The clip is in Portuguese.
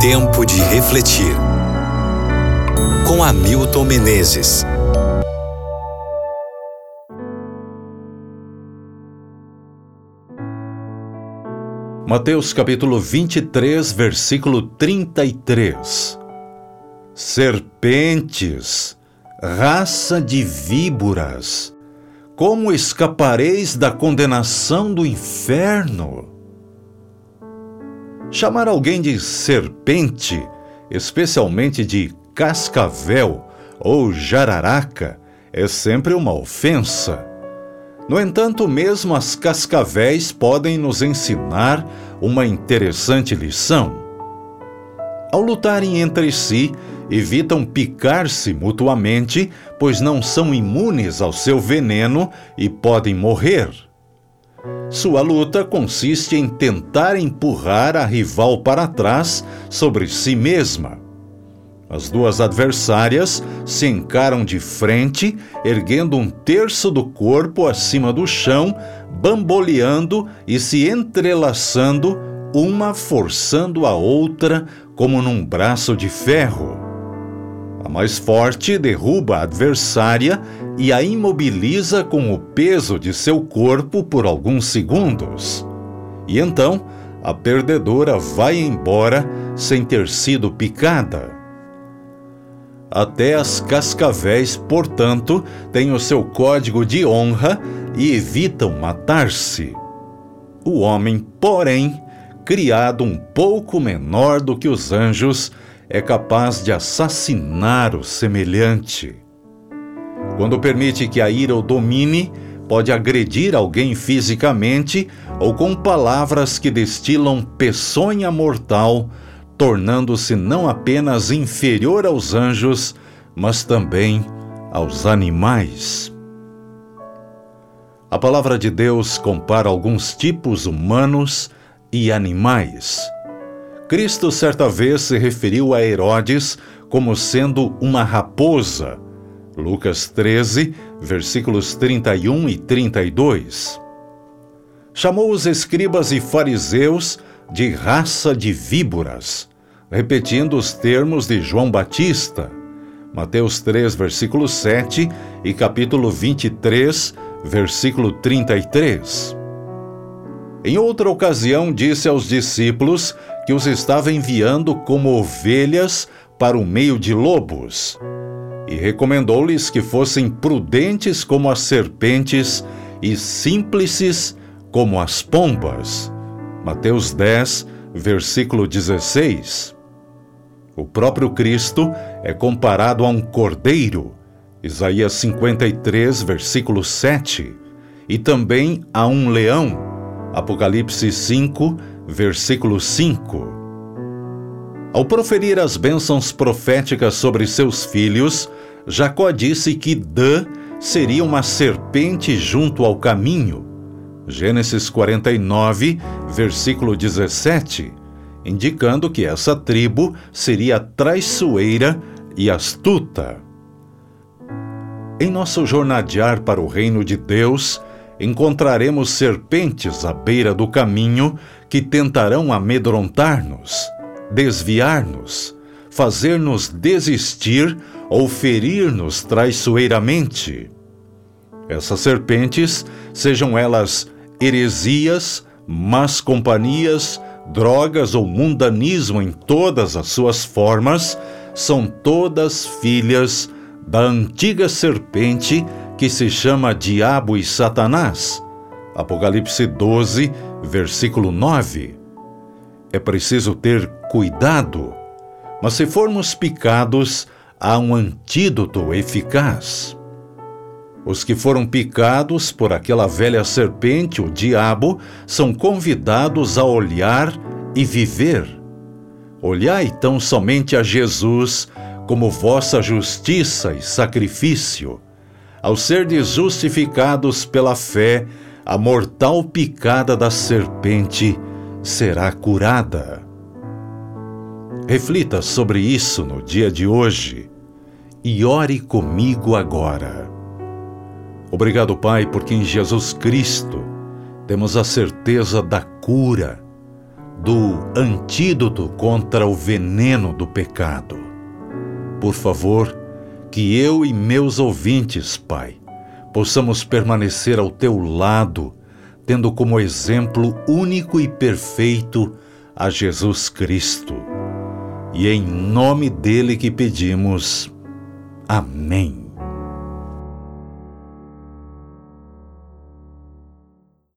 Tempo de refletir. Com Hamilton Menezes. Mateus capítulo 23, versículo 33. Serpentes, raça de víboras, como escapareis da condenação do inferno? Chamar alguém de serpente, especialmente de cascavel ou jararaca, é sempre uma ofensa. No entanto, mesmo as cascavéis podem nos ensinar uma interessante lição. Ao lutarem entre si, evitam picar-se mutuamente, pois não são imunes ao seu veneno e podem morrer. Sua luta consiste em tentar empurrar a rival para trás sobre si mesma. As duas adversárias se encaram de frente, erguendo um terço do corpo acima do chão, bamboleando e se entrelaçando, uma forçando a outra como num braço de ferro. A mais forte derruba a adversária e a imobiliza com o peso de seu corpo por alguns segundos. E então, a perdedora vai embora sem ter sido picada. Até as cascavéis, portanto, têm o seu código de honra e evitam matar-se. O homem, porém, criado um pouco menor do que os anjos, é capaz de assassinar o semelhante. Quando permite que a ira o domine, pode agredir alguém fisicamente ou com palavras que destilam peçonha mortal tornando-se não apenas inferior aos anjos, mas também aos animais. A palavra de Deus compara alguns tipos humanos e animais. Cristo certa vez se referiu a Herodes como sendo uma raposa. Lucas 13, versículos 31 e 32. Chamou os escribas e fariseus de raça de víboras repetindo os termos de João Batista, Mateus 3, versículo 7 e capítulo 23, versículo 33. Em outra ocasião, disse aos discípulos que os estava enviando como ovelhas para o meio de lobos, e recomendou-lhes que fossem prudentes como as serpentes e simples como as pombas. Mateus 10, versículo 16. O próprio Cristo é comparado a um cordeiro, Isaías 53, versículo 7, e também a um leão, Apocalipse 5, versículo 5. Ao proferir as bênçãos proféticas sobre seus filhos, Jacó disse que Dan seria uma serpente junto ao caminho. Gênesis 49, versículo 17 indicando que essa tribo seria traiçoeira e astuta. Em nosso jornadear para o reino de Deus, encontraremos serpentes à beira do caminho que tentarão amedrontar-nos, desviar-nos, fazer-nos desistir ou ferir-nos traiçoeiramente. Essas serpentes, sejam elas heresias, más companhias, drogas ou mundanismo em todas as suas formas, são todas filhas da antiga serpente que se chama Diabo e Satanás. Apocalipse 12, versículo 9. É preciso ter cuidado, mas se formos picados, há um antídoto eficaz. Os que foram picados por aquela velha serpente, o diabo, são convidados a olhar e viver. Olhai tão somente a Jesus como vossa justiça e sacrifício. Ao serdes justificados pela fé, a mortal picada da serpente será curada. Reflita sobre isso no dia de hoje e ore comigo agora. Obrigado, Pai, porque em Jesus Cristo temos a certeza da cura do antídoto contra o veneno do pecado. Por favor, que eu e meus ouvintes, Pai, possamos permanecer ao teu lado, tendo como exemplo único e perfeito a Jesus Cristo. E é em nome dele que pedimos. Amém.